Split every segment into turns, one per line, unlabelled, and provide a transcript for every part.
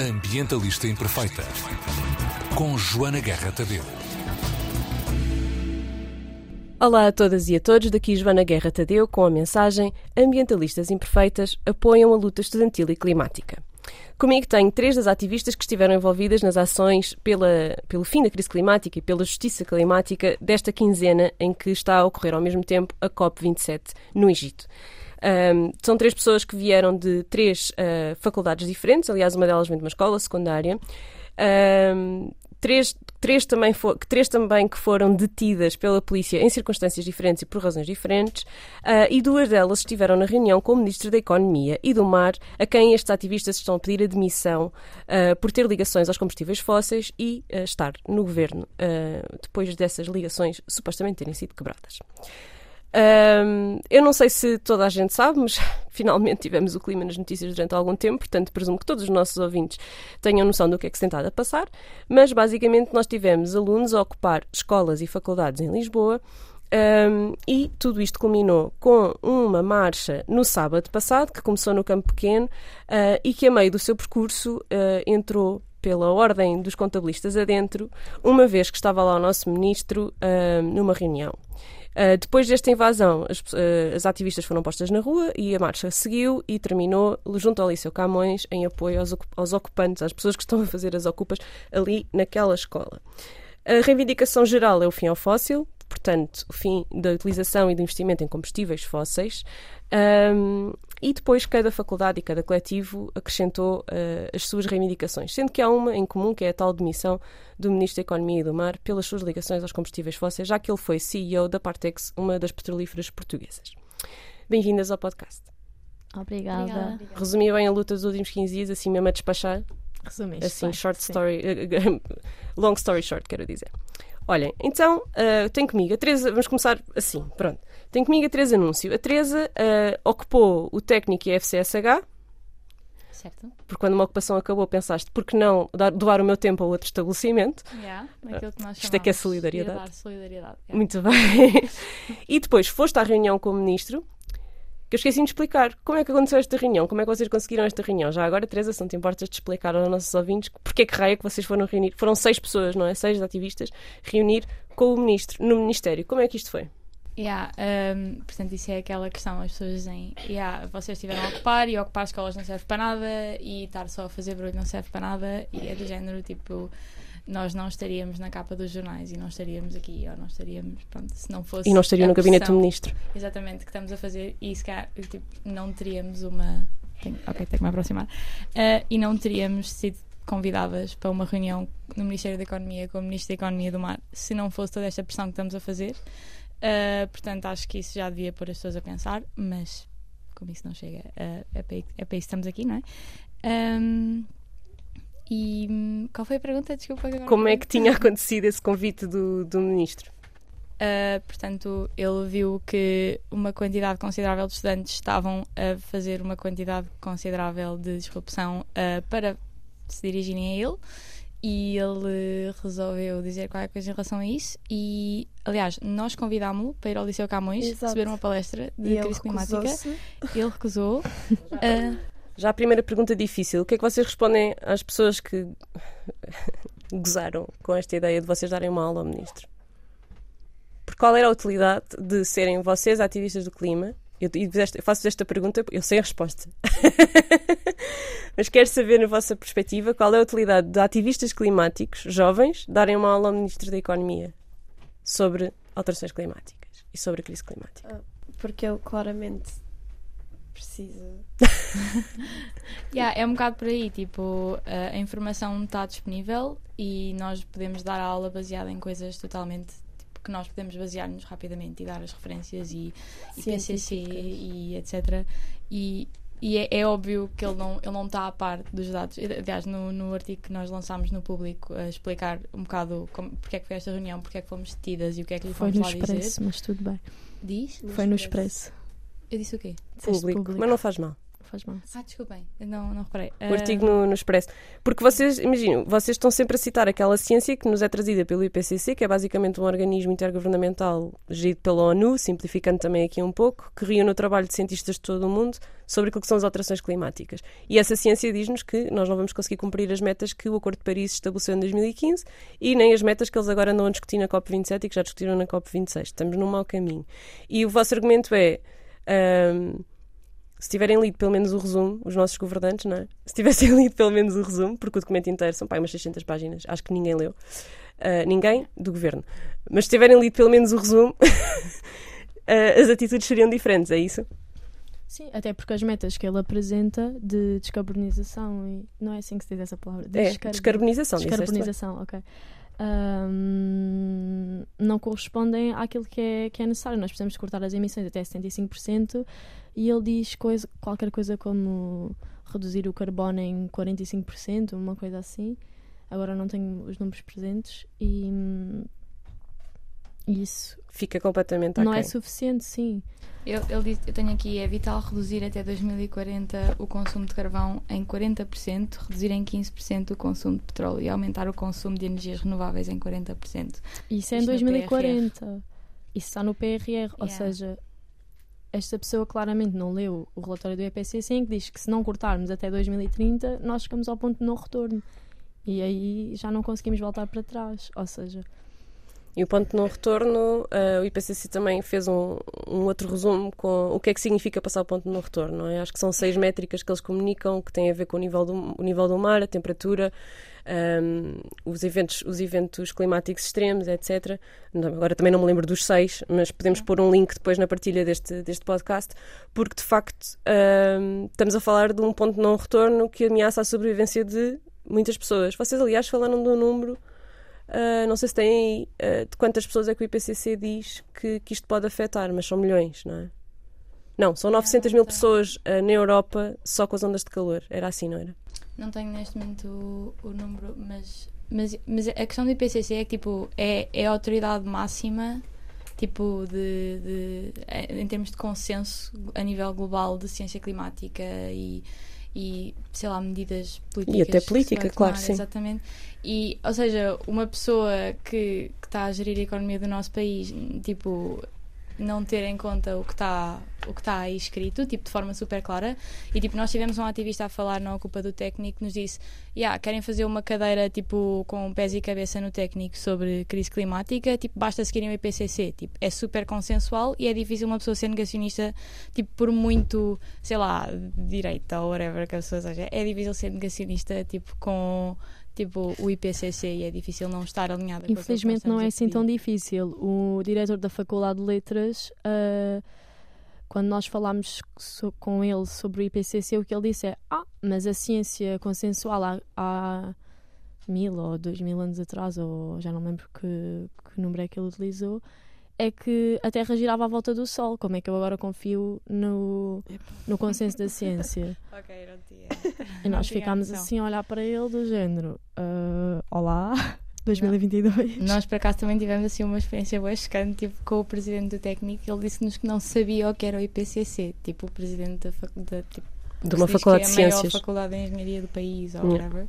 Ambientalista Imperfeita, com Joana Guerra Tadeu.
Olá a todas e a todos, daqui Joana Guerra Tadeu com a mensagem Ambientalistas Imperfeitas apoiam a luta estudantil e climática. Comigo tenho três das ativistas que estiveram envolvidas nas ações pela, pelo fim da crise climática e pela justiça climática desta quinzena em que está a ocorrer ao mesmo tempo a COP27 no Egito. Um, são três pessoas que vieram de três uh, faculdades diferentes, aliás, uma delas vem de uma escola secundária. Um, três, três, também for, três também que foram detidas pela polícia em circunstâncias diferentes e por razões diferentes, uh, e duas delas estiveram na reunião com o Ministro da Economia e do Mar, a quem estes ativistas estão a pedir admissão uh, por ter ligações aos combustíveis fósseis e uh, estar no governo depois dessas ligações supostamente terem sido quebradas. Um, eu não sei se toda a gente sabe, mas finalmente tivemos o clima nas notícias durante algum tempo, portanto presumo que todos os nossos ouvintes tenham noção do que é que se tem estado a passar. Mas basicamente nós tivemos alunos a ocupar escolas e faculdades em Lisboa. Um, e tudo isto culminou com uma marcha no sábado passado, que começou no Campo Pequeno uh, e que, a meio do seu percurso, uh, entrou pela ordem dos contabilistas adentro, uma vez que estava lá o nosso ministro uh, numa reunião. Uh, depois desta invasão, as, uh, as, ativistas foram postas na rua e a marcha seguiu e terminou junto ao Liceu Camões em apoio aos, aos ocupantes, às pessoas que estão a fazer as ocupas ali naquela escola. A reivindicação geral é o fim ao fóssil, portanto, o fim da utilização e do investimento em combustíveis fósseis. Um, e depois cada faculdade e cada coletivo acrescentou uh, as suas reivindicações, sendo que há uma em comum, que é a tal demissão do Ministro da Economia e do Mar pelas suas ligações aos combustíveis fósseis, já que ele foi CEO da Partex, uma das petrolíferas portuguesas. Bem-vindas ao podcast.
Obrigada. Obrigada.
Resumi bem a luta dos últimos 15 dias, assim mesmo a despachar.
Resumiste.
Assim, bem, short sim. story, long story short, quero dizer. Olhem, então, uh, tem comigo a Teresa, vamos começar assim, pronto. Tem comigo a Teresa Anúncio. A Teresa uh, ocupou o técnico e a FCSH.
Certo.
Porque quando uma ocupação acabou, pensaste, por que não dar, doar o meu tempo a outro estabelecimento?
Yeah,
Isto é que é solidariedade.
solidariedade
yeah. Muito bem. e depois foste à reunião com o ministro que eu esqueci de explicar. Como é que aconteceu esta reunião? Como é que vocês conseguiram esta reunião? Já agora, Teresa, se não te importas de explicar aos nossos ouvintes porque é que raia que vocês foram reunir? Foram seis pessoas, não é? Seis ativistas reunir com o ministro no Ministério. Como é que isto foi?
Yeah, um, portanto, isso é aquela questão, as pessoas dizem, yeah, vocês estiveram a ocupar e ocupar escolas não serve para nada e estar só a fazer barulho não serve para nada e é do género, tipo, nós não estaríamos na capa dos jornais e não estaríamos aqui, ou não estaríamos, pronto, se não fosse.
E não estaria no gabinete do ministro.
Exatamente, que estamos a fazer e se calhar, tipo, não teríamos uma. Tenho, ok, tenho que me aproximar. Uh, e não teríamos sido convidadas para uma reunião no Ministério da Economia com o Ministro da Economia do Mar se não fosse toda esta pressão que estamos a fazer. Uh, portanto, acho que isso já devia pôr as pessoas a pensar, mas como isso não chega, uh, é, para, é para isso que estamos aqui, não é? Um, e hum, qual foi a pergunta? Desculpa.
Como é que tinha acontecido esse convite do, do ministro?
Uh, portanto, ele viu que uma quantidade considerável de estudantes estavam a fazer uma quantidade considerável de disrupção uh, para se dirigirem a ele e ele resolveu dizer qualquer coisa em relação a isso e aliás nós convidámo-lo para ir ao Liceu Camões Exato. receber uma palestra de e crise climática ele recusou uh,
Já a primeira pergunta difícil. O que é que vocês respondem às pessoas que gozaram com esta ideia de vocês darem uma aula ao ministro? Por qual era a utilidade de serem vocês ativistas do clima? Eu, eu faço esta pergunta, eu sei a resposta. Mas quero saber, na vossa perspectiva, qual é a utilidade de ativistas climáticos jovens darem uma aula ao Ministro da Economia sobre alterações climáticas e sobre a crise climática? Ah,
porque eu claramente precisa.
yeah, é um bocado por aí, tipo, a informação está disponível e nós podemos dar a aula baseada em coisas totalmente tipo, que nós podemos basear-nos rapidamente e dar as referências e, e PCC e etc. E, e é, é, óbvio que ele não, ele não está a par dos dados. Aliás, no, no artigo que nós lançámos no público, a explicar um bocado como, porque é que foi esta reunião, porque é que fomos detidas e o que é que lhe fomos
foi
no
lá expresso, dizer. mas tudo bem.
Diz?
Foi no expresso.
Eu disse o quê?
Público, público, mas não faz mal.
faz mal.
Ah, desculpem, não, não reparei.
O artigo no, no Expresso. Porque vocês, imaginem, vocês estão sempre a citar aquela ciência que nos é trazida pelo IPCC, que é basicamente um organismo intergovernamental gerido pela ONU, simplificando também aqui um pouco, que reúne o trabalho de cientistas de todo o mundo sobre aquilo que são as alterações climáticas. E essa ciência diz-nos que nós não vamos conseguir cumprir as metas que o Acordo de Paris estabeleceu em 2015 e nem as metas que eles agora andam a discutir na COP27 e que já discutiram na COP26. Estamos num mau caminho. E o vosso argumento é. Ahm, se tiverem lido pelo menos o resumo, os nossos governantes, não é? Se tivessem lido pelo menos o resumo, porque o documento inteiro são pá, umas 600 páginas, acho que ninguém leu. Ah, ninguém do governo. Mas se tiverem lido pelo menos o resumo, ah, as atitudes seriam diferentes, é isso?
Sim, até porque as metas que ele apresenta de descarbonização e não é assim que se diz essa palavra, de
É,
descar-
descarbonização.
descarbonização, ok. Ahm, não correspondem àquilo que é, que é necessário. Nós precisamos cortar as emissões até 75% e ele diz coisa, qualquer coisa como reduzir o carbono em 45%, uma coisa assim. Agora não tenho os números presentes e hum, isso
Fica completamente
não é suficiente, sim.
Eu, ele diz- eu tenho aqui, é vital reduzir até 2040 o consumo de carvão em 40%, reduzir em 15% o consumo de petróleo e aumentar o consumo de energias renováveis em 40%.
Isso é em
Isto no
2040. Isso está no PRR, ou
Yeah.
seja, esta pessoa claramente não leu o relatório do IPCC em que diz que se não cortarmos até 2030, nós chegamos ao ponto de não retorno. E aí já não conseguimos voltar para trás. Ou seja,
E o ponto de não retorno, ah, o IPCC também fez um, um outro resumo com o que é que significa passar o ponto de não retorno. Não é? Acho que são seis métricas que eles comunicam que têm a ver com o nível do, o nível do mar, a temperatura, ahm, os, eventos, os eventos climáticos extremos, etc. Agora também não me lembro dos seis, mas podemos pôr um link depois na partilha deste, deste podcast, porque de facto ahm, estamos a falar de um ponto de não retorno que ameaça a sobrevivência de muitas pessoas. Vocês, aliás, falaram de um número. Uh, não sei se aí uh, de quantas pessoas é que o IPCC diz que, que isto pode afetar, mas são milhões, não é? Não, são 900 mil pessoas uh, na Europa só com as ondas de calor. Era assim, não era?
Não tenho neste momento o, o número, mas, mas, mas a questão do IPCC é que tipo, é, é a autoridade máxima tipo de, de- em termos de consenso a nível global de ciência climática e, e sei lá, medidas políticas.
até
que se
política, claro,
tomar,
sim.
Exatamente. E, ou seja, uma pessoa que está a gerir a economia do nosso país, tipo, não ter em conta o que está o que está aí escrito, tipo, de forma super clara. E tipo, nós tivemos um ativista a falar na Ocupa do Técnico que nos disse: yeah, querem fazer uma cadeira tipo com pés e cabeça no técnico sobre crise climática, tipo, basta seguirem o IPCC. Tipo, é super consensual e é difícil uma pessoa ser negacionista, tipo, por muito, sei lá, direita ou whatever que a pessoa seja. É difícil ser negacionista, tipo, com tipo o IPCC e é difícil não estar alinhada com
infelizmente não é assim tão difícil. O diretor da Faculdade de Letras, ah, quando nós falámos so- com ele sobre o IPCC, o que ele disse é: Ah, mas a ciência consensual há, há mil ou dois mil anos atrás, ou já não lembro que, que número é que ele utilizou, é que a Terra girava à volta do Sol. Como é que eu agora confio no, no consenso da ciência?
Ok, não tinha.
E
Não
nós
tinha
ficámos assim a olhar para ele do género: "Ah, Olá, 2022.
Nós, por acaso, também tivemos assim uma experiência boa chocante tipo, com o presidente do técnico. Ele disse-nos que não sabia o que era o IPCC, tipo, o presidente da faculdade. Tipo,
De uma faculdade
que
de
é a maior
ciências.
faculdade de engenharia do país, ou
Yeah.
whatever.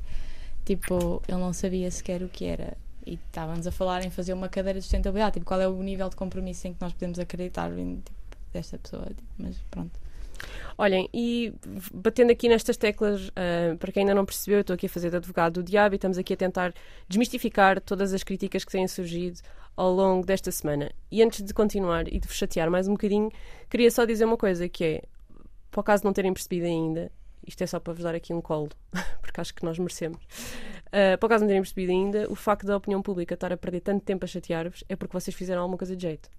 Tipo, ele não sabia sequer o que era. E estávamos a falar em fazer uma cadeira de sustentabilidade. Tipo, qual é o nível de compromisso em que nós podemos acreditar em, tipo, desta pessoa. tipo, mas pronto.
Olhem, e batendo aqui nestas teclas, ah, para quem ainda não percebeu, eu estou aqui a fazer de advogado do diabo e estamos aqui a tentar desmistificar todas as críticas que têm surgido ao longo desta semana. E antes de continuar e de vos chatear mais um bocadinho, queria só dizer uma coisa, que é, para o caso de não terem percebido ainda, isto é só para vos dar aqui um colo, porque acho que nós merecemos. Ah, para o caso de não terem percebido ainda, o facto da opinião pública estar a perder tanto tempo a chatear-vos é porque vocês fizeram alguma coisa de jeito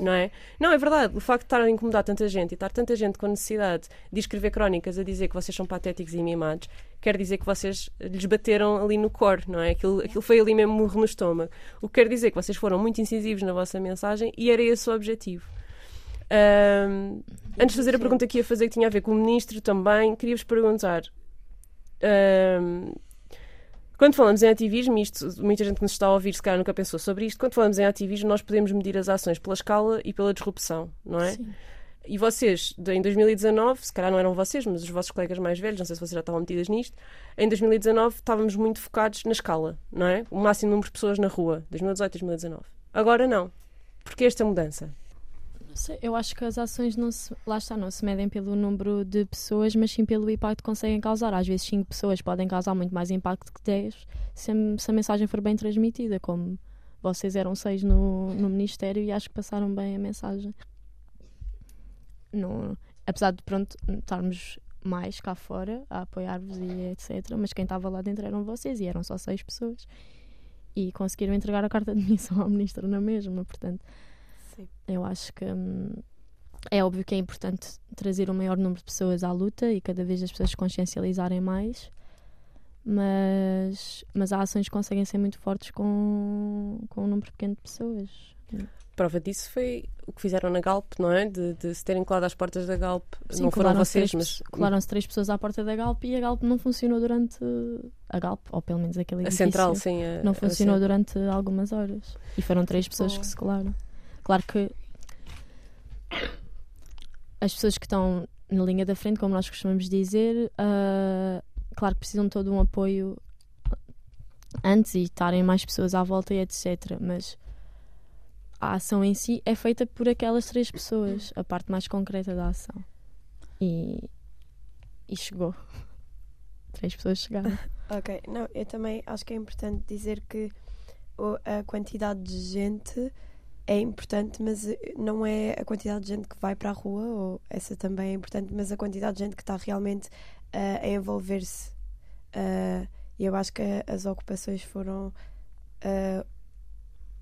não é? Não, é verdade. O facto de estar a incomodar tanta gente e estar tanta gente com necessidade de escrever crónicas a dizer que vocês são patéticos e mimados, quer dizer que vocês lhes bateram ali no core, não é? Aquilo, aquilo foi ali mesmo murro no estômago. O que quer dizer que vocês foram muito incisivos na vossa mensagem e era esse o objetivo. Ahm, antes de fazer a pergunta que ia fazer, que tinha a ver com o ministro também, queria-vos perguntar. ahm, quando falamos em ativismo, isto, muita gente que nos está a ouvir se calhar nunca pensou sobre isto, quando falamos em ativismo nós podemos medir as ações pela escala e pela disrupção, não é?
Sim.
E vocês, em 2019, se calhar não eram vocês, mas os vossos colegas mais velhos, não sei se vocês já estavam metidas nisto, em 2019 estávamos muito focados na escala, não é? O máximo número de pessoas na rua, 2018, 2019. Agora não. Porquê esta mudança?
Eu acho que as ações não se, lá está, não se medem pelo número de pessoas, mas sim pelo impacto que conseguem causar. Às vezes 5 pessoas podem causar muito mais impacto que 10 se a, se a mensagem for bem transmitida, como vocês eram seis no, no Ministério e acho que passaram bem a mensagem. Não, apesar de pronto estarmos mais cá fora a apoiar-vos e etc. Mas quem estava lá dentro eram vocês e eram só seis pessoas. E conseguiram entregar a carta de missão ao ministro na mesma, portanto.
Sim.
Eu acho que hum, é óbvio que é importante trazer o maior número de pessoas à luta e cada vez as pessoas se consciencializarem mais, mas, mas há ações que conseguem ser muito fortes com, com um número pequeno de pessoas.
Prova disso foi o que fizeram na Galp, não é? De, de se terem colado às portas da Galp.
Sim,
não foram vocês,
três,
mas
colaram-se três pessoas à porta da Galp e a Galp não funcionou durante a Galp, ou pelo menos aquele
a
edifício.
central, sim. A,
não
a
funcionou
central.
durante algumas horas. E foram três pessoas que se colaram. Claro que as pessoas que estão na linha da frente, como nós costumamos dizer, ah, claro que precisam de todo um apoio antes e estarem mais pessoas à volta e etc. Mas a ação em si é feita por aquelas três pessoas, a parte mais concreta da ação. E, e chegou. Três pessoas chegaram.
Ok, não, eu também acho que é importante dizer que a quantidade de gente é importante, mas eh, não é a quantidade de gente que vai para a rua, ou essa também é importante, mas a quantidade de gente que está realmente ah, a envolver-se. E eu acho que as ocupações foram ah,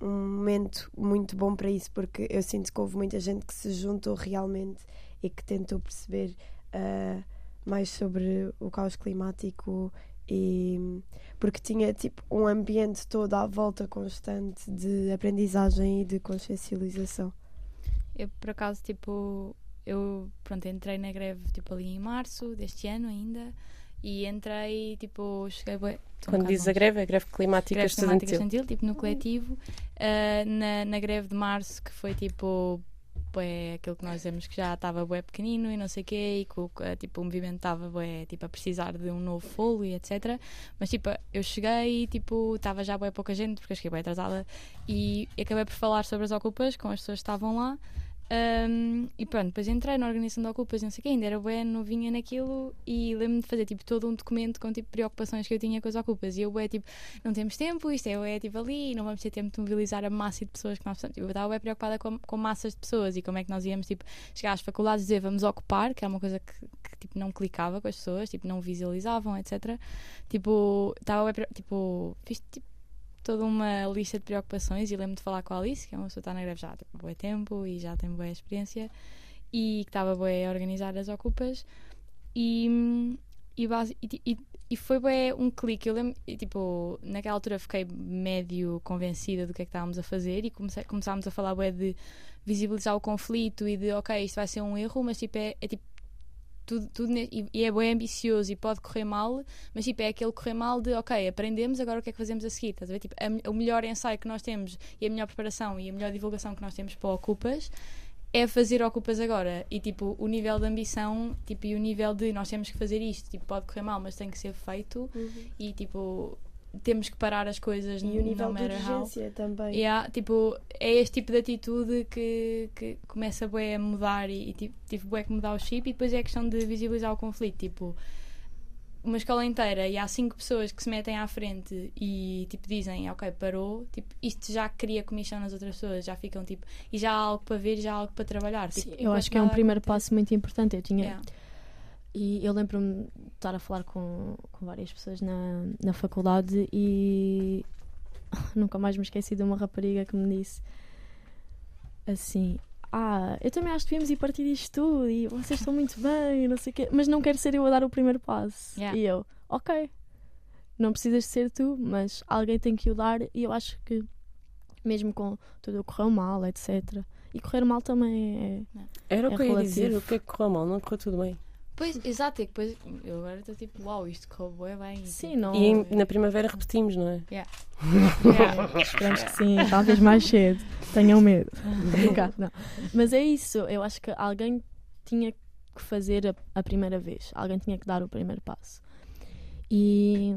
um momento muito bom para isso, porque eu sinto que houve muita gente que se juntou realmente e que tentou perceber ah, mais sobre o caos climático e porque tinha tipo um ambiente todo à volta constante de aprendizagem e de consciencialização.
Eu, por acaso, tipo, eu, pronto, entrei na greve, tipo, ali em março deste ano ainda. E entrei, tipo, cheguei... bué- um
Quando
bocado
diz a greve, é a greve climática
greve climática
estudantil.
estudantil, tipo, no coletivo. Ah, na, na greve de março, que foi, tipo, bué, aquilo que nós dizemos que já estava bué pequenino e não sei o quê, e que ah, tipo, o movimento estava bué, tipo, a precisar de um novo fôlego e etc. Mas, tipo, eu cheguei e, tipo, estava já bué pouca gente, porque eu cheguei bué atrasada, e acabei por falar sobre as ocupas com as pessoas que estavam lá. Um, e pronto, depois entrei na organização de ocupas não sei o quê, ainda era bué novinha naquilo e lembro-me de fazer tipo todo um documento com tipo preocupações que eu tinha com as ocupas e eu bué tipo, não temos tempo, isto é, é tipo ali, não vamos ter tempo de mobilizar a massa de pessoas que nós precisamos. Eu estava bem preocupada com, com massas de pessoas e como é que nós íamos tipo, chegar às faculdades e dizer vamos ocupar, que era uma coisa que, que, tipo, não clicava com as pessoas, tipo, não visualizavam, etc. Tipo, estava pre- tipo, fiz tipo, toda uma lista de preocupações e lembro-me de falar com a Alice, que é uma pessoa que está na greve já há tipo, bué tempo e já tem boa experiência e que estava bué a organizar as ocupas e, e, base, e, e, e foi bué um clique. Eu lembro, e, tipo, naquela altura fiquei médio convencida do que é que estávamos a fazer e começámos a falar bué de visibilizar o conflito e de, ok, isto vai ser um erro, mas tipo, é, é tipo tudo, tudo e, e é bem ambicioso e pode correr mal, mas tipo, é aquele correr mal de ok, aprendemos, agora o que é que fazemos a seguir? Estás a ver? Tipo, a o melhor ensaio que nós temos e a melhor preparação e a melhor divulgação que nós temos para Ocupas é fazer Ocupas agora. E tipo, o nível de ambição tipo, e o nível de nós temos que fazer isto, tipo, pode correr mal, mas tem que ser feito e tipo, temos que parar as coisas
E
no
o nível de
matter how.
urgência também.
Yeah, tipo, é este tipo de atitude que, que começa bué a mudar e, e tipo, tive bué que mudar o chip e depois é a questão de visibilizar o conflito, tipo uma escola inteira e há cinco pessoas que se metem à frente e tipo dizem, ok, parou, tipo, isto já cria comissão nas outras pessoas, já ficam tipo, e já há algo para ver, já há algo para trabalhar.
Sim,
tipo,
eu acho que é um primeiro passo muito importante. Eu tinha,
Yeah.
E eu lembro-me de estar a falar com, com várias pessoas na, na faculdade e nunca mais me esqueci de uma rapariga que me disse assim: Ah, eu também acho que devíamos ir partir disto tudo e vocês estão muito bem, e não sei o quê, mas não quero ser eu a dar o primeiro passo.
Yeah.
E eu, ok, não precisas de ser tu, mas alguém tem que o dar e eu acho que mesmo com tudo correu mal, etc. E correr mal também é.
Era o
É
que eu ia dizer, o que é que correu mal? Não correu tudo bem.
Pois, exato, e depois eu agora estou tipo, uau, isto correu bué bem. e,
Sim,
tipo,
não.
E em- na primavera repetimos, não é?
Yeah.
Esperamos que sim, talvez mais cedo. Tenham medo. Não. Mas é isso, eu acho que alguém tinha que fazer a, a primeira vez, alguém tinha que dar o primeiro passo. E,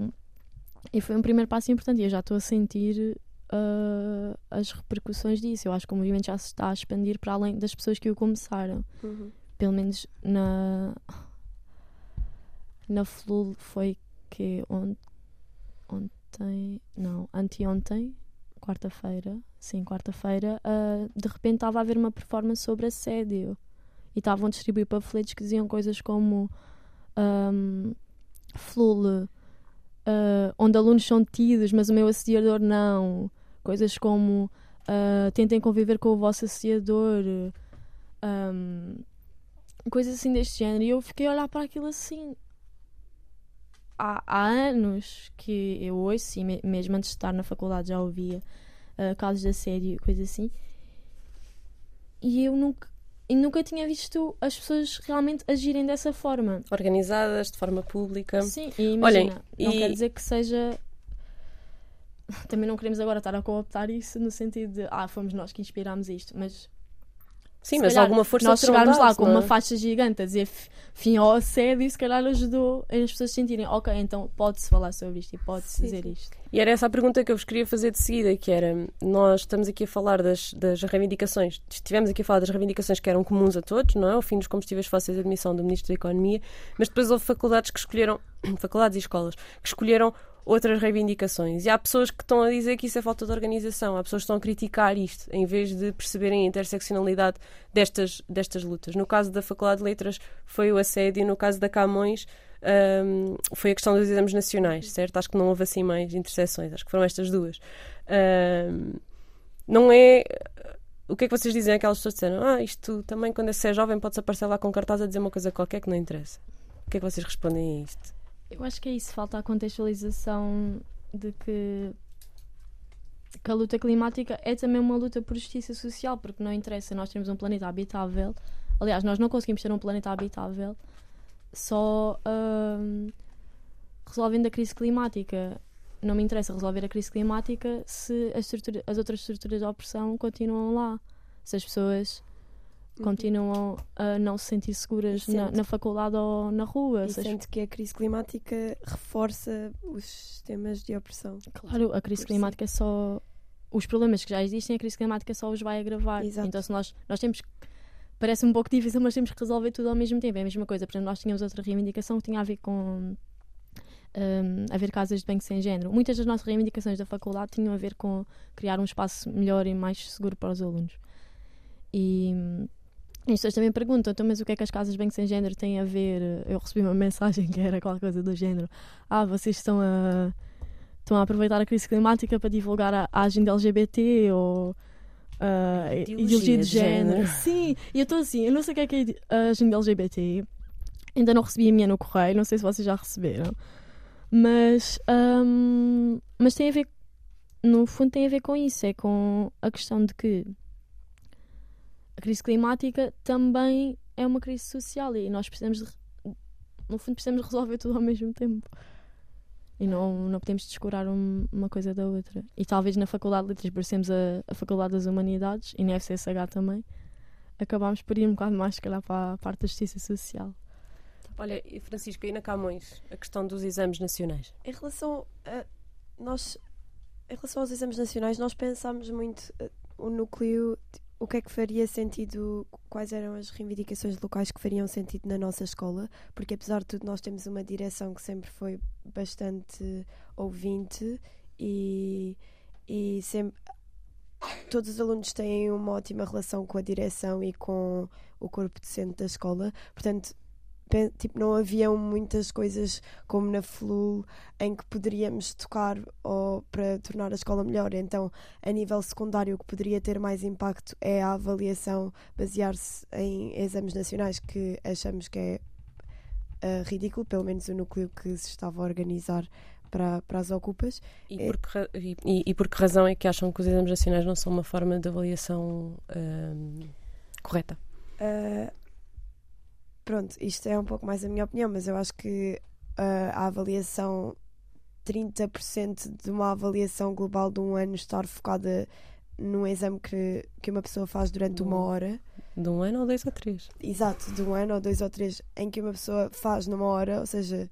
e foi um primeiro passo importante e eu já estou a sentir uh, as repercussões disso. Eu acho que o movimento já se está a expandir para além das pessoas que o começaram.
Uhum.
Pelo menos na. Na Flul foi que ont, ontem. Não, anteontem, quarta-feira. Sim, quarta-feira. uh, de repente estava a haver uma performance sobre assédio. E estavam a distribuir panfletos que diziam coisas como. Um, Flul. uh, onde alunos são tidos, mas o meu assediador não. Coisas como uh, tentem conviver com o vosso assediador. um, coisas assim deste género. E eu fiquei a olhar para aquilo assim. Há, há anos que eu ouço, e me- mesmo antes de estar na faculdade já ouvia uh, casos de assédio e coisas assim. E eu nunca, e nunca tinha visto as pessoas realmente agirem dessa forma.
Organizadas, de forma pública.
Sim, e
Olhem,
imagina, não
e-
quer dizer que seja. Também não queremos agora estar a cooptar isso no sentido de ah, fomos nós que inspirámos isto, mas
Sim,
se
mas alguma força
nós chegarmos lá
dado,
com uma
é?
faixa gigante a dizer fim ao assédio, se calhar ajudou as pessoas a sentirem, ok, então pode-se falar sobre isto e pode-se dizer isto.
E era essa a pergunta que eu vos queria fazer de seguida, que era, nós estamos aqui a falar das, das reivindicações, estivemos aqui a falar das reivindicações que eram comuns a todos, não é? O fim dos combustíveis fósseis, a admissão do Ministro da Economia, mas depois houve faculdades que escolheram, faculdades e escolas, que escolheram outras reivindicações. E há pessoas que estão a dizer que isso é falta de organização, há pessoas que estão a criticar isto, em vez de perceberem a interseccionalidade destas, destas lutas. No caso da Faculdade de Letras foi o assédio, no caso da Camões hum, foi a questão dos exames nacionais, certo? Acho que não houve assim mais interseções, acho que foram estas duas. Hum, não é. O que é que vocês dizem àquelas pessoas que disseram? Ah, isto também, quando é jovem, pode-se aparecer lá com cartaz a dizer uma coisa qualquer que não interessa. O que é que vocês respondem a isto?
Eu acho que é isso, falta a contextualização de que, que a luta climática é também uma luta por justiça social, porque não interessa nós termos um planeta habitável. Aliás, nós não conseguimos ter um planeta habitável só hum, resolvendo a crise climática. Não me interessa resolver a crise climática se as, as outras estruturas de opressão continuam lá. Se as pessoas continuam a não se sentir seguras
Uhum.
Na, na faculdade ou na rua.
E sente que a crise climática reforça os sistemas de opressão.
Claro, a crise climática é só. Os problemas que já existem, a crise climática só os vai agravar.
Exato.
Então, se nós, nós temos. Parece um pouco difícil, mas temos que resolver tudo ao mesmo tempo. É a mesma coisa. Por exemplo, nós tínhamos outra reivindicação que tinha a ver com. hum, haver casas de banho sem género. Muitas das nossas reivindicações da faculdade tinham a ver com criar um espaço melhor e mais seguro para os alunos. E. as pessoas também perguntam, então, mas o que é que as casas de banho sem género têm a ver? Eu recebi uma mensagem que era qualquer coisa do género. Ah, vocês estão a, estão a aproveitar a crise climática para divulgar a, a agenda LGBT ou a
Ideologia
ideologia de
de
género.
género.
Sim, e eu estou assim, eu não sei o que é que é a agenda LGBT. Ainda não recebi a minha no correio, não sei se vocês já receberam. Mas, hum, mas tem a ver, no fundo, tem a ver com isso. É com a questão de que a crise climática também é uma crise social e nós precisamos, de, no fundo, precisamos resolver tudo ao mesmo tempo. E não, não podemos descurar um- uma coisa da outra. E talvez na Faculdade de Letras, por sermos a, a Faculdade das Humanidades e na FCSH também, acabámos por ir um bocado mais, se calhar, para a parte da justiça social.
Olha, e Francisco, e na Camões, a questão dos exames nacionais?
Em relação a nós, em relação aos exames nacionais, nós pensámos muito eh, o núcleo, o que é que faria sentido, quais eram as reivindicações locais que fariam sentido na nossa escola, porque apesar de tudo nós temos uma direção que sempre foi bastante ouvinte e, e sempre todos os alunos têm uma ótima relação com a direção e com o corpo docente da escola, portanto tipo, não haviam muitas coisas como na FLUL em que poderíamos tocar ou para tornar a escola melhor. Então, a nível secundário, o que poderia ter mais impacto é a avaliação basear-se em exames nacionais, que achamos que é ah, ridículo, pelo menos o núcleo que se estava a organizar para, para as ocupas.
E
É.
por, que, e, e- por que razão é que acham que os exames nacionais não são uma forma de avaliação hum, correta?
Ah, pronto, isto é um pouco mais a minha opinião, mas eu acho que ah, a avaliação, 30% de uma avaliação global de um ano estar focada num exame que, que uma pessoa faz durante uma
Bom.
hora,
De um ano ou dois ou três.
exato, de um ano ou dois ou três, em que uma pessoa faz numa hora, ou seja,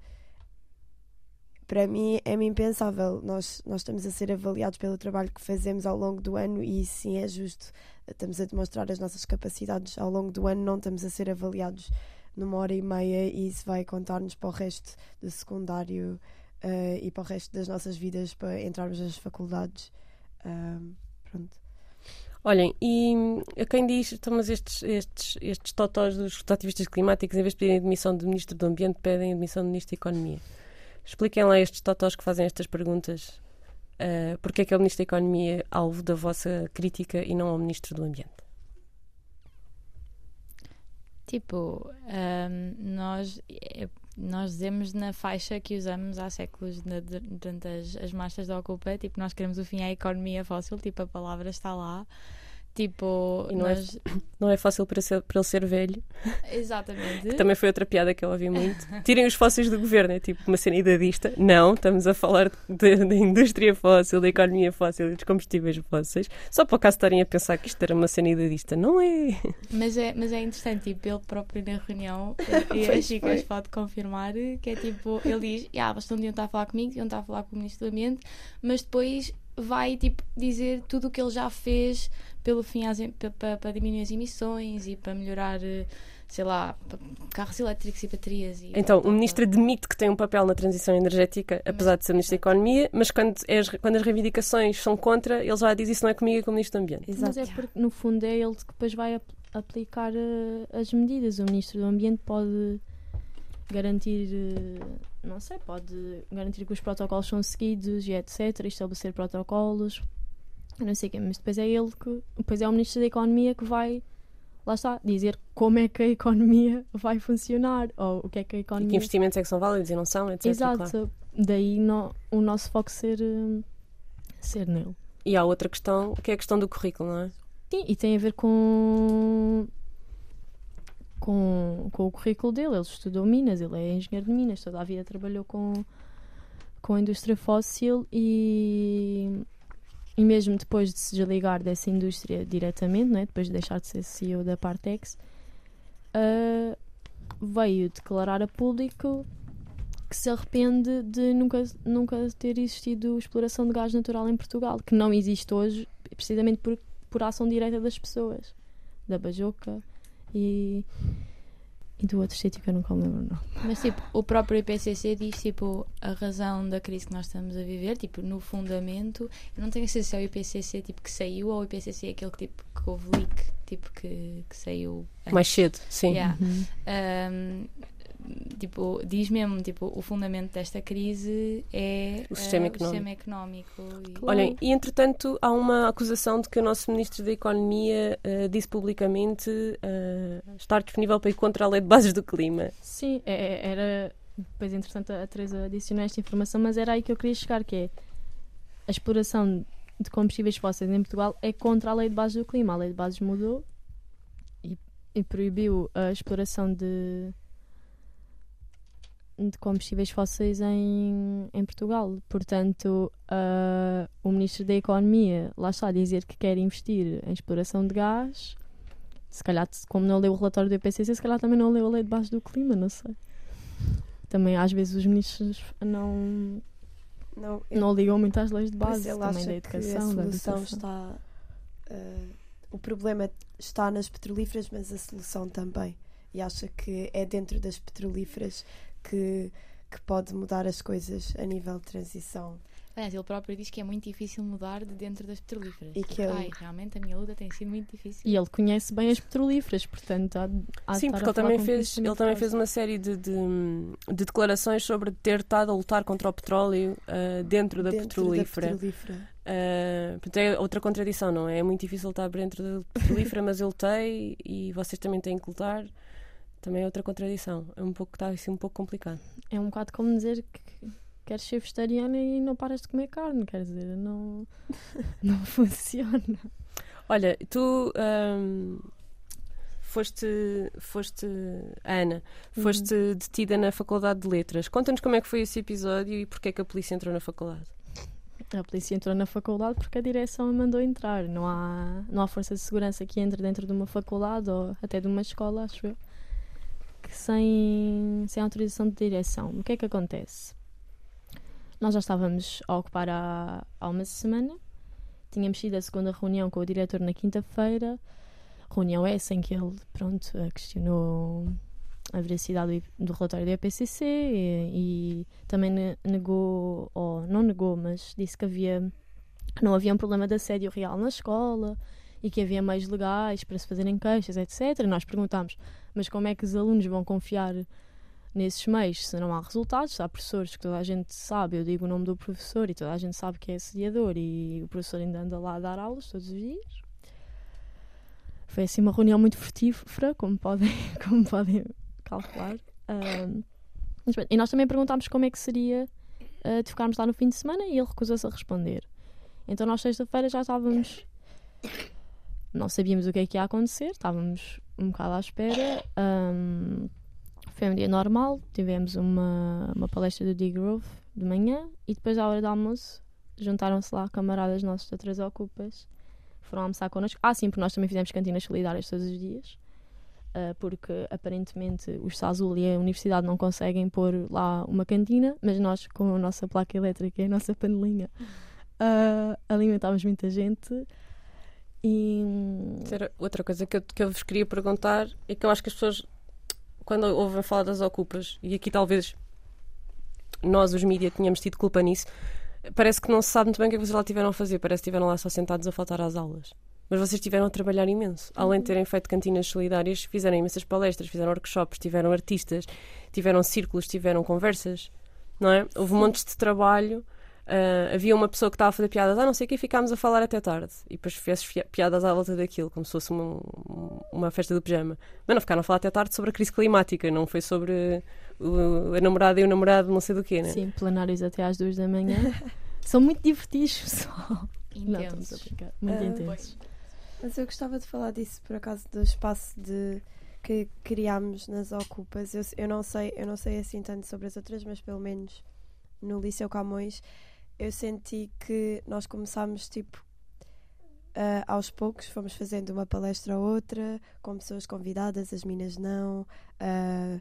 para mim é-me impensável. Nós, nós estamos a ser avaliados pelo trabalho que fazemos ao longo do ano e sim é justo. Estamos a demonstrar as nossas capacidades ao longo do ano, não estamos a ser avaliados numa hora e meia e isso vai contar-nos para o resto do secundário eh, e para o resto das nossas vidas para entrarmos nas faculdades. Ahm, pronto.
Olhem, e a quem diz, então, mas estes, estes, estes totós dos ativistas climáticos, em vez de pedirem admissão de Ministro do Ambiente, pedem admissão de Ministro da Economia. Expliquem lá estes totós que fazem estas perguntas. Uh, porque é que é o Ministro da Economia alvo da vossa crítica e não o Ministro do Ambiente?
Tipo, ahm, nós, é- nós dizemos na faixa que usamos há séculos na- durante as, as marchas da Ocupa, tipo, nós queremos o fim à economia fóssil, tipo, a palavra está lá. Tipo,
E não é-. Não é fácil para, ser- para ele ser velho.
Exatamente.
Que também foi outra piada que eu ouvi muito. Tirem os fósseis do governo, é tipo uma cena idadista. Não, estamos a falar da indústria fóssil, da economia fóssil e dos combustíveis fósseis. Só para o caso estarem a pensar que isto era uma cena idadista. Não é?
Mas é, mas é interessante, tipo, ele próprio na reunião, e a Chicas pode confirmar, que é tipo, ele diz, ah, vocês não deviam estar a falar comigo, deviam estar a falar com o Ministro do Ambiente, mas depois vai, tipo, dizer tudo o que ele já fez pelo fim às para diminuir as emissões e para melhorar, eh, sei lá, carros elétricos e baterias. E
Então, o ministro admite que tem um papel na transição energética, apesar de ser ministro da Economia, mas quando, é as, quando as reivindicações são contra, ele já diz isso não é comigo, é com o ministro do Ambiente.
Exato.
Mas é porque, no fundo, é ele que depois vai ap- aplicar eh, as medidas. O Ministro do Ambiente pode garantir, eh, não sei, pode garantir que os protocolos são seguidos e etc. Estabelecer protocolos, não sei o quê. Mas depois é ele que, depois é o Ministro da Economia que vai, lá está, dizer como é que a economia vai funcionar ou o que é que a
E que
economia.
investimentos é que são válidos e não são, etc.
Exato.
claro.
Daí no- o nosso foco ser, eh, ser nele.
E há outra questão, que é a questão do currículo, não é?
Sim, e tem a ver com, com, com o currículo dele. Ele estudou Minas, ele é engenheiro de Minas, toda a vida trabalhou com, com a indústria fóssil e, e mesmo depois de se desligar dessa indústria diretamente, não é? depois de deixar de ser CEO da Partex, ah, veio declarar a público que se arrepende de nunca, nunca ter existido exploração de gás natural em Portugal, que não existe hoje, precisamente por, por ação direta das pessoas, da Bajoca e, e do outro sítio que eu nunca me lembro. Não.
Mas tipo, o próprio IPCC diz tipo a razão da crise que nós estamos a viver, tipo, no fundamento. Eu não tenho certeza se é o IPCC tipo que saiu ou o IPCC é aquele que, tipo que houve leak, tipo que, que saiu antes.
Mais cedo, sim.
Yeah. Um, tipo, diz mesmo, tipo, o fundamento desta crise é
O sistema
eh,
económico.
sistema económico e-
Olhem, e entretanto há uma acusação de que o nosso Ministro da Economia eh, disse publicamente eh, estar disponível para ir contra a lei de bases do clima.
Sim, é- é- era. Depois, entretanto, a Teresa adicionou esta informação, mas era aí que eu queria chegar: que é a exploração de combustíveis fósseis em Portugal é contra a lei de bases do clima. A lei de bases mudou e, e proibiu a exploração de, de combustíveis fósseis em, em Portugal. Portanto, ah, o Ministro da Economia lá está a dizer que quer investir em exploração de gás. Se calhar, como não leu o relatório do IPCC, se calhar também não leu a lei de baixo do clima, não sei. Também às vezes os ministros não,
Não, eu-
não ligam muito às leis de base,
ele
também da educação,
a solução está. eh, o problema está nas petrolíferas, mas a solução também. E acha que é dentro das petrolíferas que, que pode mudar as coisas a nível de transição.
Aliás, ele próprio diz que é muito difícil mudar de dentro das petrolíferas.
E que ele-
Ai, realmente a minha luta tem sido muito difícil.
E ele conhece bem as petrolíferas, portanto há, há
Sim, porque ele também, fez, ele também fez uma série de, de, de declarações sobre ter estado a lutar contra o petróleo eh, dentro da
dentro
petrolífera.
Da petrolífera.
Uh, portanto, é outra contradição, não é? É muito difícil estar dentro da petrolífera, mas eu lutei e vocês também têm que lutar. Também é outra contradição. É um pouco, está assim um pouco complicado.
É um bocado como dizer que queres ser vegetariana e não paras de comer carne, quer dizer, não, não funciona.
Olha, tu um, foste, foste, Ana, foste detida na Faculdade de Letras. Conta-nos como é que foi esse episódio e porque é que a polícia entrou na faculdade.
A polícia entrou na faculdade porque a direção a mandou entrar. Não há, não há força de segurança que entre dentro de uma faculdade ou até de uma escola, acho eu, sem, sem autorização de direção. O que é que acontece? Nós já estávamos a ocupar há, há uma semana. Tínhamos tido a segunda reunião com o diretor na quinta-feira. Reunião essa em que ele, pronto, eh, questionou a veracidade do, relatório do EPCC e, e também ne- negou, ou não negou, mas disse que havia que não havia um problema de assédio real na escola e que havia meios legais para se fazerem queixas, etc. Nós perguntámos, mas como é que os alunos vão confiar nesses meios se não há resultados? Há professores que toda a gente sabe, eu digo o nome do professor e toda a gente sabe que é assediador e o professor ainda anda lá a dar aulas todos os dias. Foi assim uma reunião muito frutífera, como podem, como podem calcular. Pronto, e nós também perguntámos como é que seria ah, de ficarmos lá no fim de semana e ele recusou-se a responder. Então nós sexta-feira já estávamos. Não sabíamos o que é que ia acontecer, estávamos um bocado à espera. Ahm, foi um dia normal, tivemos uma, uma palestra do D-Grove de manhã e depois à hora do almoço juntaram-se lá camaradas nossos de outras ocupas, foram almoçar connosco. Ah, sim, porque nós também fizemos cantinas solidárias todos os dias, ah, porque aparentemente o SASUL e a universidade não conseguem pôr lá uma cantina, mas nós com a nossa placa elétrica e a nossa panelinha ah, alimentámos muita gente. E
outra coisa que eu, que eu vos queria perguntar é que eu acho que as pessoas, quando ouvem falar das ocupas, e aqui talvez nós, os mídias, tínhamos tido culpa nisso, parece que não se sabe muito bem o que é que vocês lá tiveram a fazer. Parece que estiveram lá só sentados a faltar às aulas. Mas vocês tiveram a trabalhar imenso. Além de terem feito cantinas solidárias, fizeram imensas palestras, fizeram workshops, tiveram artistas, tiveram círculos, tiveram conversas, não é? Houve montes de trabalho. Ah, havia uma pessoa que estava a fazer piadas, ah, não sei o que, e ficámos a falar até tarde. E depois fez piadas à volta daquilo, como se fosse uma, uma festa do pijama. Mas não ficaram a falar até tarde sobre a crise climática, não foi sobre o- a namorada e o namorado, não sei do quê, né?
sim, plenários até às duas da manhã. São muito divertidos, pessoal.
Intensos.
Muito
Ah,
intensos.
Mas eu gostava de falar disso, por acaso, do espaço de que criámos nas Ocupas. Eu, eu não sei, eu não sei assim tanto sobre as outras, mas pelo menos no Liceu Camões eu senti que nós começámos tipo ah, aos poucos, fomos fazendo uma palestra ou outra, com pessoas convidadas, as minas não, ah,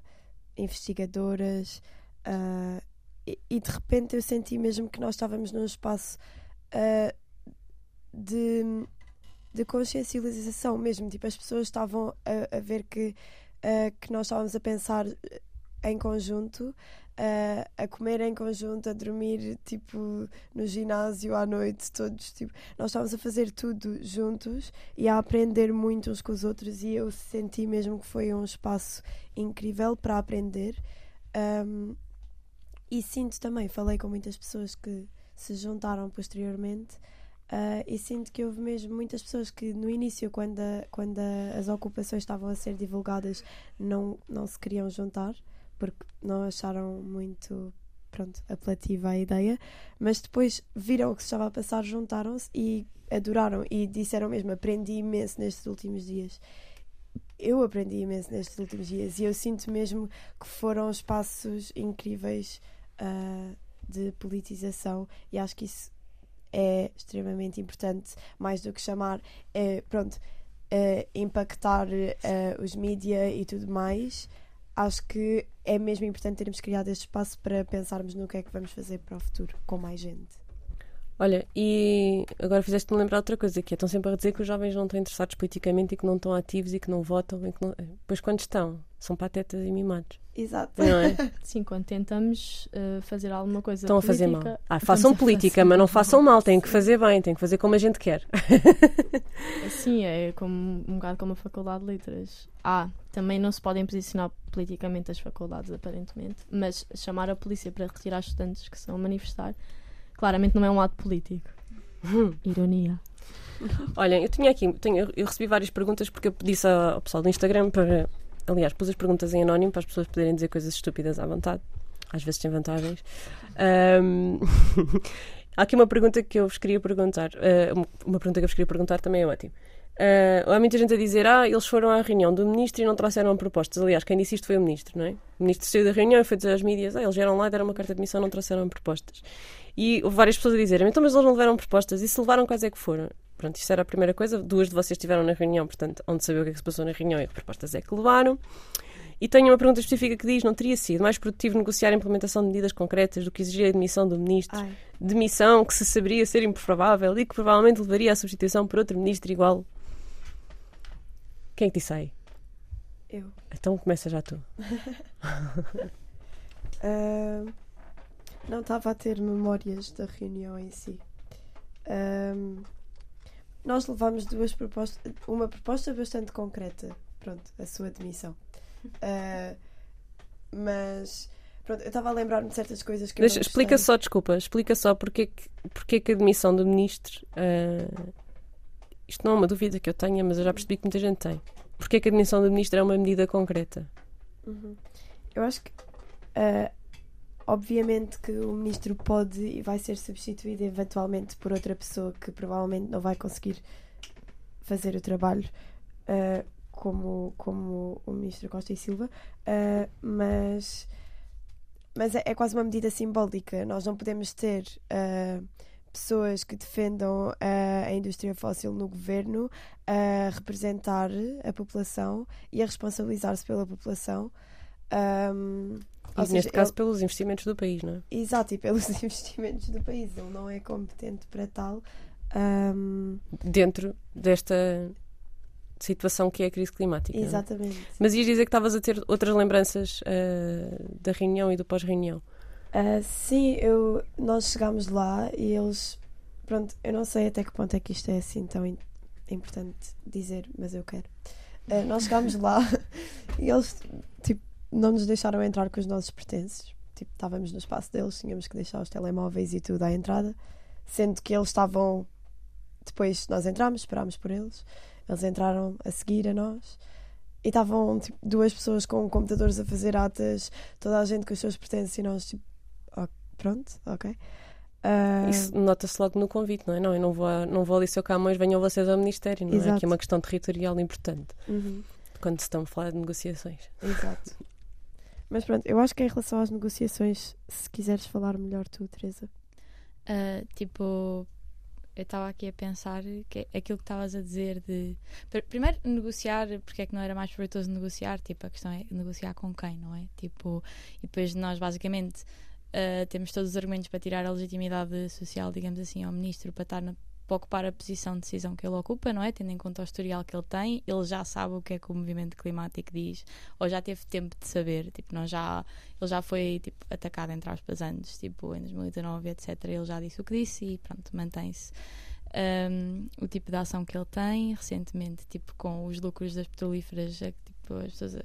investigadoras, ah, e, e de repente eu senti mesmo que nós estávamos num espaço de de consciencialização mesmo, tipo, as pessoas estavam a, a ver que, que nós estávamos a pensar em conjunto, ah, a comer em conjunto, a dormir tipo no ginásio à noite, todos, tipo, nós estávamos a fazer tudo juntos e a aprender muito uns com os outros e eu senti mesmo que foi um espaço incrível para aprender. Ahm, e sinto também, falei com muitas pessoas que se juntaram posteriormente ah, e sinto que houve mesmo muitas pessoas que no início, quando, a- quando a- as ocupações estavam a ser divulgadas, não, não se queriam juntar porque não acharam muito pronto, apelativa a ideia, mas depois viram o que se estava a passar, juntaram-se e adoraram e disseram mesmo: aprendi imenso nestes últimos dias. Eu aprendi imenso nestes últimos dias e eu sinto mesmo que foram espaços incríveis ah, de politização e acho que isso é extremamente importante, mais do que chamar, é, pronto, é, impactar eh, os mídia e tudo mais. Acho que é mesmo importante termos criado este espaço para pensarmos no que é que vamos fazer para o futuro com mais gente.
Olha, e agora fizeste-me lembrar outra coisa, que é, estão sempre a dizer que os jovens não estão interessados politicamente e que não estão ativos e que não votam. E que não... Pois quando estão, são patetas e mimados.
Exato.
Não é?
Sim, quando tentamos eh, fazer alguma coisa
Estão a fazer mal. Ah, façam
a
política,
fazer
mas não façam mal, têm que fazer bem, têm que fazer como a gente quer.
Sim, é como, um bocado como a Faculdade de Letras. Ah, também não se podem posicionar politicamente as faculdades, aparentemente, mas chamar a polícia para retirar estudantes que se vão manifestar, claramente não é um ato político. Ironia.
Olhem, eu tinha aqui, tenho, eu recebi várias perguntas porque eu disse ao pessoal do Instagram para. Aliás, pus as perguntas em anónimo para as pessoas poderem dizer coisas estúpidas à vontade. Às vezes sem vantagens. Ahm, Há aqui uma pergunta que eu vos queria perguntar. ah, uma pergunta que eu vos queria perguntar também é ótimo. Uh, há muita gente a dizer, ah, eles foram à reunião do ministro e não trouxeram propostas. Aliás, quem disse isto foi o ministro, não é? O ministro saiu da reunião e foi dizer às mídias, ah, eles vieram lá, deram uma carta de missão, não trouxeram propostas. E houve várias pessoas a dizerem, então, mas eles não levaram propostas. E se levaram, quais é que foram? Pronto, isso era a primeira coisa. Duas de vocês estiveram na reunião, portanto, onde saber o que é que se passou na reunião e que propostas é que levaram. E tenho uma pergunta específica que diz: não teria sido mais produtivo negociar a implementação de medidas concretas do que exigir a demissão do ministro? Ai. Demissão que se saberia ser improvável e que provavelmente levaria à substituição por outro ministro igual quem é que disse aí?
Eu.
Então começa já tu.
uh, não estava a ter memórias da reunião em si. Nós levámos duas propostas, uma proposta bastante concreta, pronto, a sua demissão. Uh, mas pronto, eu estava a lembrar-me de certas coisas que
Deixa, explica só, desculpa, explica só porque, porque que a demissão do ministro uh, isto não é uma dúvida que eu tenha, mas eu já percebi que muita gente tem. Porquê que a admissão do ministro é uma medida concreta?
Uhum. Eu acho que, uh, obviamente, que o ministro pode e vai ser substituído eventualmente por outra pessoa que provavelmente não vai conseguir fazer o trabalho uh, como, como o ministro Costa e Silva, uh, mas, mas é, é, quase uma medida simbólica. Nós não podemos ter pessoas que defendam uh, a indústria fóssil no governo a representar a população e a responsabilizar-se pela população. Um,
e neste seja, caso, ele... pelos investimentos do país, não é?
Exato, e pelos investimentos do país. Ele não é competente para tal. Um...
Dentro desta situação que é a crise climática.
É? Exatamente.
É? Mas ias dizer que estavas a ter outras lembranças uh, da reunião e do pós-reunião.
Uh, sim, eu, nós chegámos lá e eles. Pronto, eu não sei até que ponto é que isto é assim tão in, importante dizer, mas eu quero. Uh, nós chegámos lá e eles tipo, não nos deixaram entrar com os nossos pertences. Tipo, estávamos no espaço deles, tínhamos que deixar os telemóveis e tudo à entrada, sendo que eles estavam. Depois nós entramos, esperámos por eles, eles entraram a seguir a nós e estavam tipo, duas pessoas com computadores a fazer atas, toda a gente com os seus pertences e nós tipo, Pronto, ok.
Uh... Isso nota-se logo no convite, não é? Não, eu não vou, a, não vou ali seu Camões, venham vocês ao Ministério, não é? Exato. é? Aqui é uma questão territorial importante uhum. quando se estão a falar de negociações.
Exato. Mas pronto, eu acho que em relação às negociações, se quiseres falar melhor tu, Teresa.
Uh, tipo, eu estava aqui a pensar que aquilo que estavas a dizer de primeiro negociar, porque é que não era mais proveitoso negociar, tipo, a questão é negociar com quem, não é? Tipo, e depois nós basicamente Uh, temos todos os argumentos para tirar a legitimidade social, digamos assim, ao ministro para, estar na, para ocupar a posição de decisão que ele ocupa, não é? Tendo em conta o historial que ele tem, ele já sabe o que é que o movimento climático diz, ou já teve tempo de saber. Tipo, nós já, ele já foi tipo, atacado, entre aspas, antes, tipo, em 2019, etc. Ele já disse o que disse e pronto, mantém-se. Um, o tipo de ação que ele tem recentemente, tipo com os lucros das petrolíferas, é tipo, as pessoas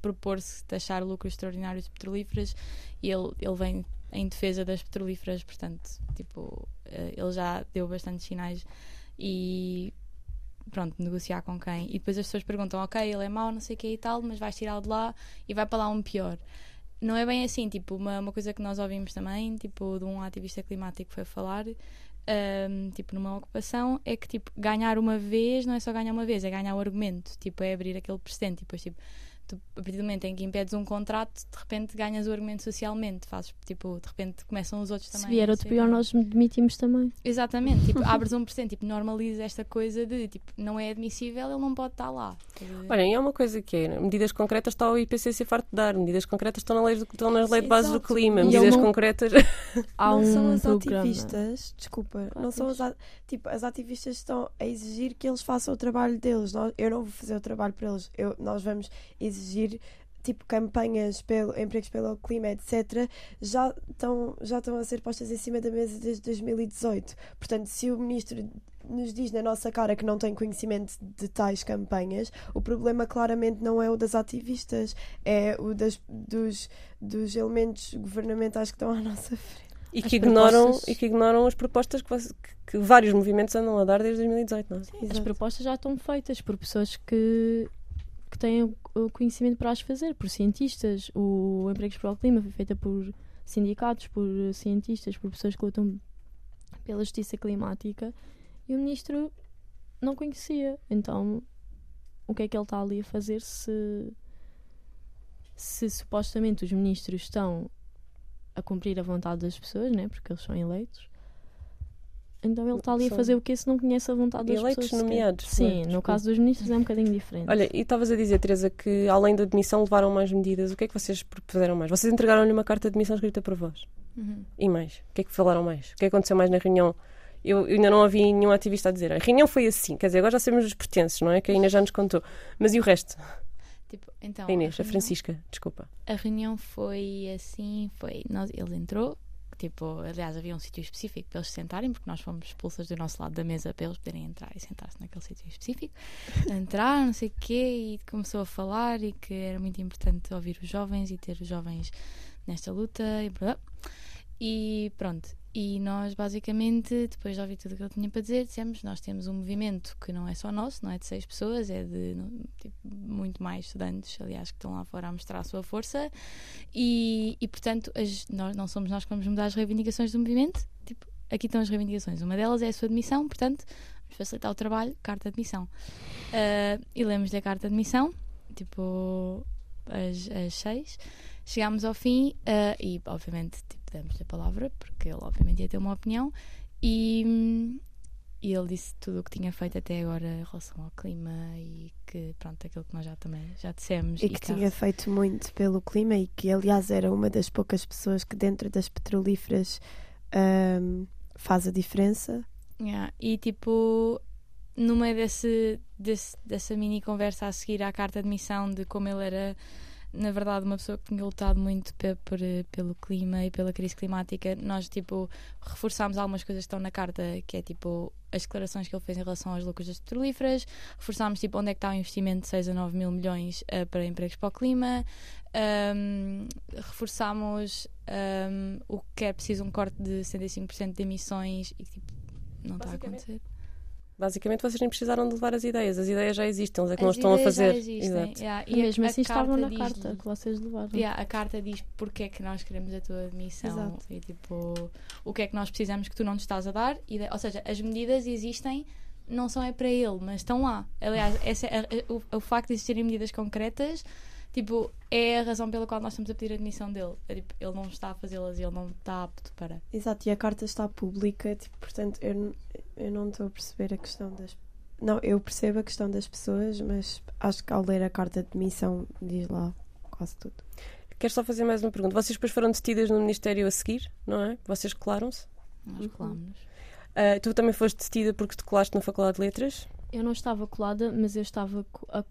propor-se taxar lucros extraordinários de petrolíferas e ele, ele vem em defesa das petrolíferas, portanto, tipo, eh, ele já deu bastantes sinais e pronto, negociar com quem. E depois as pessoas perguntam, ok, ele é mau, não sei o que e tal, mas vais tirá-lo de lá e vai para lá um pior. Não é bem assim, tipo, uma, uma coisa que nós ouvimos também, tipo, de um ativista climático foi falar, um, ehm, tipo, numa ocupação, é que, tipo, ganhar uma vez não é só ganhar uma vez, é ganhar o argumento, tipo, é abrir aquele precedente, depois, tipo, tu, a partir do momento em que impedes um contrato, de repente ganhas o argumento socialmente, fazes, tipo, de repente começam os outros também.
Se vier outro pior, nós demitimos também.
Exatamente, tipo, abres um porcento, tipo, normaliza esta coisa de, tipo, não é admissível, ele não pode estar lá.
Olha, e há uma coisa que é, medidas concretas está o IPCC farto de dar, medidas concretas estão, na lei, estão nas leis de base do clima, medidas não... concretas...
Há um não são as programa. ativistas, desculpa, não são as, tipo, as ativistas estão a exigir que eles façam o trabalho deles, nós, eu não vou fazer o trabalho para eles, eu, nós vamos exigir exigir tipo campanhas pelo empregos pelo clima, etc., já estão, já estão a ser postas em cima da mesa desde 2018. Portanto, se o ministro nos diz na nossa cara que não tem conhecimento de tais campanhas, o problema claramente não é o das ativistas, é o das, dos, dos elementos governamentais que estão à nossa frente.
E que, ignoram, propostas... e que ignoram as propostas que, que, que, vários movimentos andam a dar desde 2018. Não
é? As propostas já estão feitas por pessoas que que têm o conhecimento para as fazer, por cientistas. O Empregos para o Clima foi feita por sindicatos, por cientistas, por pessoas que lutam pela justiça climática. E o ministro não conhecia. Então, o que é que ele está ali a fazer se, se supostamente os ministros estão a cumprir a vontade das pessoas, né? porque eles são eleitos? Então ele está ali a fazer o quê se não conhece a vontade das
Eleitos
pessoas? sequer?
nomeados,
Sim,
eleitos,
no caso dos ministros é um bocadinho diferente.
Olha, e estavas a dizer, Teresa, que além da demissão levaram mais medidas. O que é que vocês propuseram mais? Vocês entregaram-lhe uma carta de demissão escrita por vós.
Uhum.
E mais? O que é que falaram mais? O que é que aconteceu mais na reunião? Eu, eu ainda não ouvi nenhum ativista a dizer. A reunião foi assim. Quer dizer, agora já sabemos os pertences, não é? Que a Inês já nos contou. Mas e o resto?
Tipo, então,
a Inês, a
reunião-
Francisca, desculpa.
A reunião foi assim, foi, nós, ele entrou, tipo, aliás havia um sítio específico para eles se sentarem, porque nós fomos expulsas do nosso lado da mesa para eles poderem entrar e sentar-se naquele sítio específico. Entrar, não sei o quê, e começou a falar e que era muito importante ouvir os jovens e ter os jovens nesta luta e. E pronto, e nós basicamente, depois de ouvir tudo o que ele tinha para dizer, dissemos: Nós temos um movimento que não é só nosso, não é de seis pessoas, é de tipo, muito mais estudantes, aliás, que estão lá fora a mostrar a sua força. E, e portanto, as- nós, não somos nós que vamos mudar as reivindicações do movimento. Tipo, aqui estão as reivindicações. Uma delas é a sua admissão, portanto, vamos facilitar o trabalho, carta de admissão. Ah, e lemos da carta de admissão, tipo, às, às seis. Chegámos ao fim ah, e, obviamente, tipo, damos-lhe a palavra, porque ele, obviamente, ia ter uma opinião. E, e ele disse tudo o que tinha feito até agora em relação ao clima e que, pronto, aquilo que nós já também já dissemos.
E que
tá-
tinha feito muito pelo clima e que, aliás, era uma das poucas pessoas que, dentro das petrolíferas, ahm, faz a diferença.
Yeah, E tipo, no meio desse, desse- dessa mini conversa a seguir à carta de missão de como ele era, na verdade, uma pessoa que tinha lutado muito pe- por, eh, pelo clima e pela crise climática, nós tipo reforçámos algumas coisas que estão na carta, que é tipo as declarações que ele fez em relação aos lucros das petrolíferas, reforçámos tipo onde é que está o investimento de 6 a 9 mil milhões eh, para empregos para o clima, ahm, reforçámos ahm, o que é preciso um corte de 65% de emissões e tipo, não está a acontecer.
Basicamente, vocês nem precisaram de levar as ideias. As ideias já existem, eles é que não
As
estão a
ideias já
fazer.
existem,
Exato.
yeah,
E mesmo
a-
assim estavam na carta que vocês levaram.
Yeah, a carta diz porque é que nós queremos a tua admissão
Exato.
e tipo o que é que nós precisamos que tu não nos estás a dar. E ou seja, as medidas existem, não são é para ele, mas estão lá. Aliás, essa é a- a- o, o facto de existirem medidas concretas tipo, é a razão pela qual nós estamos a pedir a admissão dele. É, tipo, ele não está a fazê-las e ele não está apto para.
Exato, e a carta está pública, tipo, portanto, eu, eu não estou a perceber a questão das. Não, eu percebo a questão das pessoas, mas acho que ao ler a carta de demissão diz lá quase tudo.
Quero só fazer mais uma pergunta. Vocês depois foram detidas no Ministério a seguir, não é? Vocês colaram-se?
Nós
Uhum.
colamos.
Ah, tu também foste detida porque te colaste na Faculdade de Letras?
Eu não estava colada, mas eu estava. a-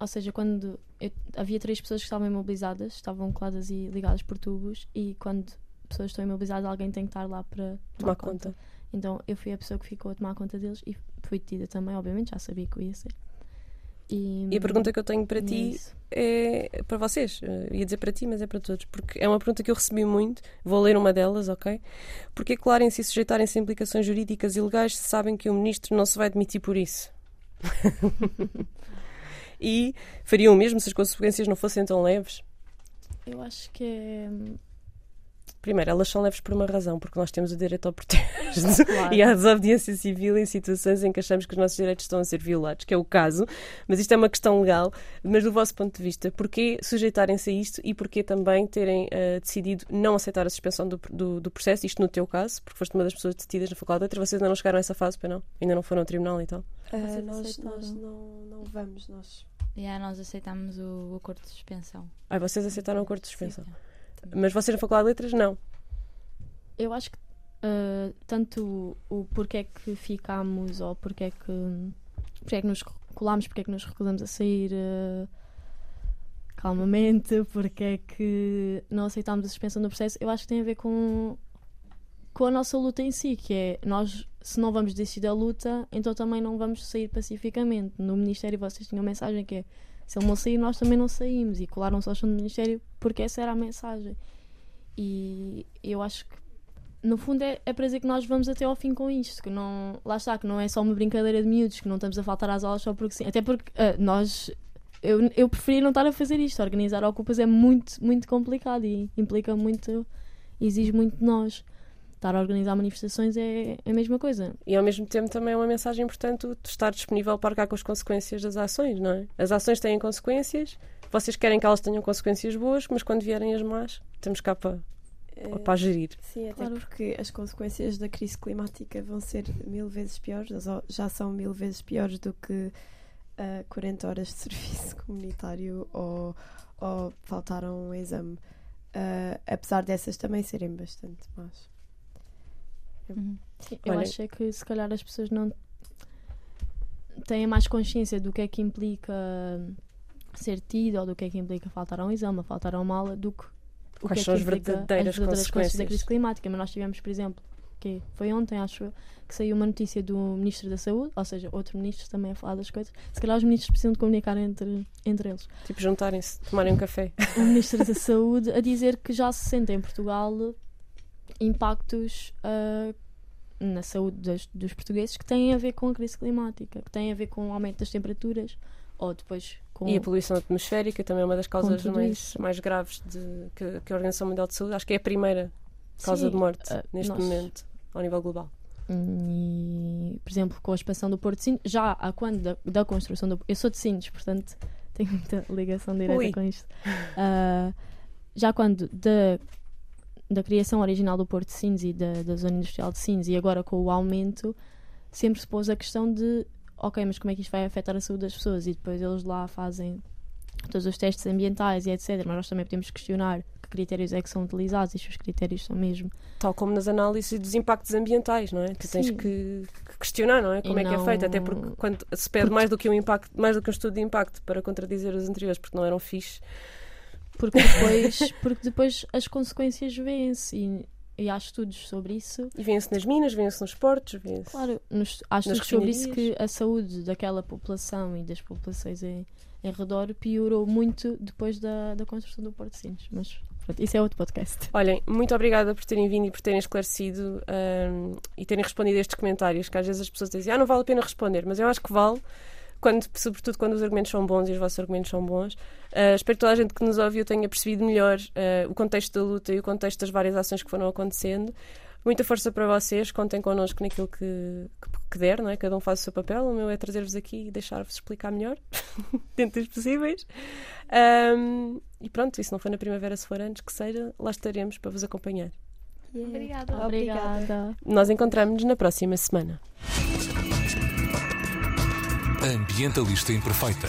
ou seja, quando. eu- havia três pessoas que estavam imobilizadas, estavam coladas e ligadas por tubos, e quando pessoas estão imobilizadas, alguém tem que estar lá para
Tomar conta.
Então eu fui a pessoa que ficou a tomar conta deles e fui detida também, obviamente, já sabia que eu ia ser. E,
E a pergunta que eu tenho para
é
ti
isso.
é para vocês. Eh, ia dizer para ti, mas é para todos. Porque é uma pergunta que eu recebi muito. Vou ler uma delas, ok? Porque colarem-se e sujeitarem-se a implicações jurídicas e legais se sabem que o ministro não se vai demitir por isso? e fariam o mesmo se as consequências não fossem tão leves?
Eu acho que é.
Primeiro, elas são leves por uma razão, porque nós temos o direito ao protesto
Claro.
e à desobediência civil em situações em que achamos que os nossos direitos estão a ser violados, que é o caso, mas isto é uma questão legal. Mas do vosso ponto de vista, porquê sujeitarem-se a isto e porquê também terem eh, decidido não aceitar a suspensão do, do, do processo? Isto no teu caso, porque foste uma das pessoas detidas na Faculdade de Letras, vocês ainda não chegaram a essa fase, para não? Ainda não foram ao tribunal e tal?
Ah, nós nós não, não vamos, nós.
E aí nós aceitámos o, o acordo de suspensão.
Ah, vocês aceitaram o acordo de suspensão.
Sim.
Mas vocês na Faculdade de Letras, não.
Eu acho que ah, tanto o porquê é que ficámos ou porquê é que, porquê é que nos colámos, porquê é que nos recusamos a sair ah, calmamente, porquê é que não aceitámos a suspensão do processo, eu acho que tem a ver com, com a nossa luta em si, que é nós, se não vamos desistir da luta, então também não vamos sair pacificamente. No Ministério vocês tinham a mensagem que é se ele não sair, nós também não saímos. E colaram-se ao chão do Ministério porque essa era a mensagem. E eu acho que no fundo é, é para dizer que nós vamos até ao fim com isto, que não, lá está, que não é só uma brincadeira de miúdos, que não estamos a faltar às aulas só porque sim. Até porque ah, nós, eu, eu preferia não estar a fazer isto. Organizar ocupas é muito, muito complicado e implica muito, exige muito de nós. Estar a organizar manifestações é a mesma coisa.
E ao mesmo tempo também é uma mensagem importante de estar disponível para arcar com as consequências das ações, não é? As ações têm consequências, vocês querem que elas tenham consequências boas, mas quando vierem as más, temos cá para,
Eh,
para gerir.
Sim, até
Claro.
porque as consequências da crise climática vão ser mil vezes piores, já- são mil vezes piores do que ah, 40 horas de serviço comunitário ou, ou faltar a um exame. Ah, apesar dessas também serem bastante más.
Uhum.
Eu
Olha-
acho é que se calhar as pessoas não têm mais consciência do que é que implica ser tido ou do que é que implica faltar a um exame, faltar a uma aula, do que o
Quais
que
são
é
as
que implica
verdadeiras
as verdadeiras
consequências.
da crise climática. Mas nós tivemos, por exemplo, que foi ontem, acho eu, que saiu uma notícia do Ministro da Saúde, ou seja, outro ministro também a falar das coisas. Se calhar os ministros precisam de comunicar entre, entre eles.
Tipo, juntarem-se, tomarem um café.
O Ministro da Saúde a dizer que já se sente em Portugal impactos ah, na saúde dos, dos portugueses que têm a ver com a crise climática, que têm a ver com o aumento das temperaturas ou depois com.
E a poluição atmosférica também é uma das causas mais,
isso.
mais graves de, que, que a Organização Mundial de Saúde, acho que é a primeira causa
Sim,
de morte
ah,
neste
nós-
momento, ao nível global.
E, por exemplo, com a expansão do Porto de Sines, já há quando da, da construção do. Eu sou de Sines, portanto tenho muita ligação direta
Ui.
com isto. Ah, já quando da, da criação original do Porto de Sines e da, da zona industrial de Sines e agora com o aumento, sempre se pôs a questão de ok, mas como é que isto vai afetar a saúde das pessoas? E depois eles lá fazem todos os testes ambientais e etc. Mas nós também podemos questionar que critérios é que são utilizados e se os critérios são mesmo
Tal como nas análises dos impactos ambientais, não é? Tens
Sim.
que, que questionar, não é? Como
E
é que é
não-
feito, até porque quando se pede
Porque-
mais do que um impacto, mais do que um estudo de impacto para contradizer os anteriores, porque não eram fixe.
Porque depois, porque depois as consequências vêm-se e, e há estudos sobre isso.
E vêem-se nas minas, vêem-se nos portos, vêem-se.
Claro, nos, há estudos sobre isso que a saúde daquela população e das populações em, em redor piorou muito depois da, da construção do Porto de Sines. Mas pronto, isso é outro podcast.
Olhem, muito obrigada por terem vindo e por terem esclarecido ahm, e terem respondido a estes comentários, que às vezes as pessoas dizem, ah, não vale a pena responder, mas eu acho que vale, quando, sobretudo quando os argumentos são bons e os vossos argumentos são bons. Ah, espero que toda a gente que nos ouviu tenha percebido melhor ah, o contexto da luta e o contexto das várias ações que foram acontecendo. Muita força para vocês, contem connosco naquilo que, que, que der, não é? Cada um faz o seu papel. O meu é trazer-vos aqui e deixar-vos explicar melhor, dentro dos possíveis. Ahm, e pronto, e se não foi na primavera, se for antes, que seja, lá estaremos para vos acompanhar.
Obrigada.
Obrigada.
Nós encontramos-nos na próxima semana.
Ambientalista Imperfeita.